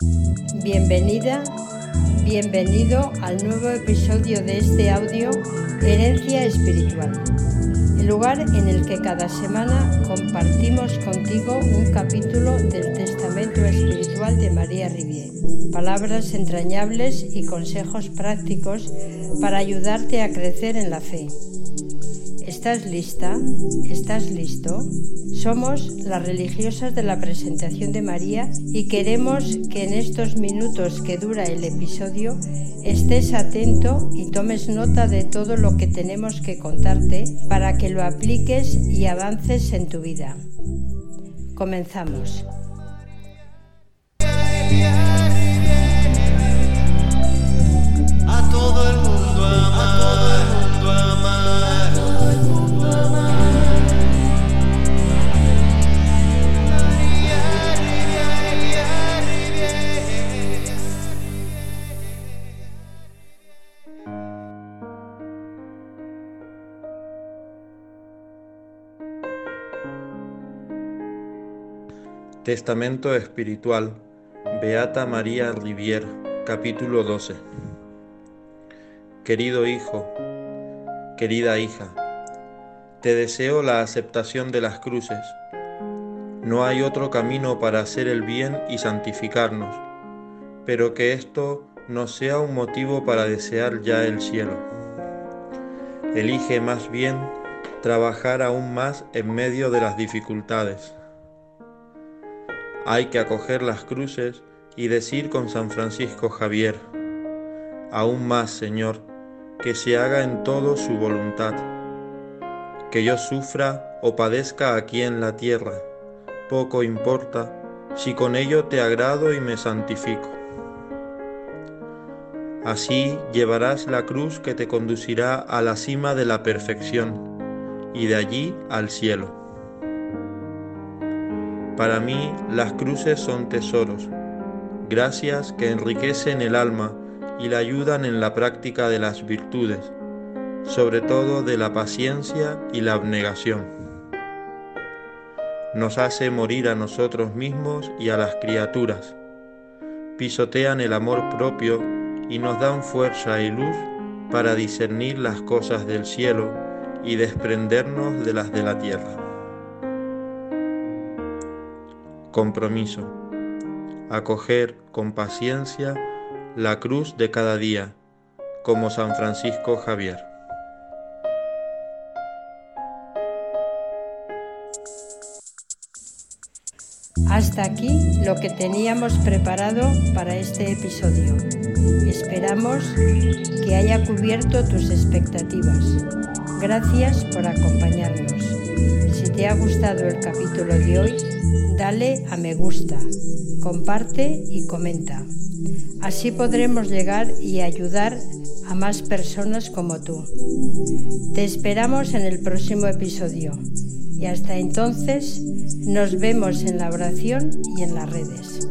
Bienvenida, bienvenido al nuevo episodio de este audio Herencia Espiritual, el lugar en el que cada semana compartimos contigo un capítulo del Testamento Espiritual de María Rivier, palabras entrañables y consejos prácticos para ayudarte a crecer en la fe. ¿Estás lista? ¿Estás listo? Somos las religiosas de la presentación de María y queremos que en estos minutos que dura el episodio estés atento y tomes nota de todo lo que tenemos que contarte para que lo apliques y avances en tu vida. Comenzamos. Testamento Espiritual Beata María Rivier Capítulo 12 Querido hijo, querida hija, te deseo la aceptación de las cruces. No hay otro camino para hacer el bien y santificarnos, pero que esto no sea un motivo para desear ya el cielo. Elige más bien trabajar aún más en medio de las dificultades hay que acoger las cruces y decir con San Francisco Javier, aún más, Señor, que se haga en todo su voluntad, que yo sufra o padezca aquí en la tierra, poco importa si con ello te agrado y me santifico. Así llevarás la cruz que te conducirá a la cima de la perfección y de allí al cielo. Para mí las cruces son tesoros, gracias que enriquecen el alma y la ayudan en la práctica de las virtudes, sobre todo de la paciencia y la abnegación. Nos hace morir a nosotros mismos y a las criaturas, pisotean el amor propio y nos dan fuerza y luz para discernir las cosas del cielo y desprendernos de las de la tierra. Compromiso. Acoger con paciencia la cruz de cada día, como San Francisco Javier. Hasta aquí lo que teníamos preparado para este episodio. Esperamos que haya cubierto tus expectativas. Gracias por acompañarnos. Si te ha gustado el capítulo de hoy, dale a me gusta, comparte y comenta. Así podremos llegar y ayudar a más personas como tú. Te esperamos en el próximo episodio y hasta entonces nos vemos en la oración y en las redes.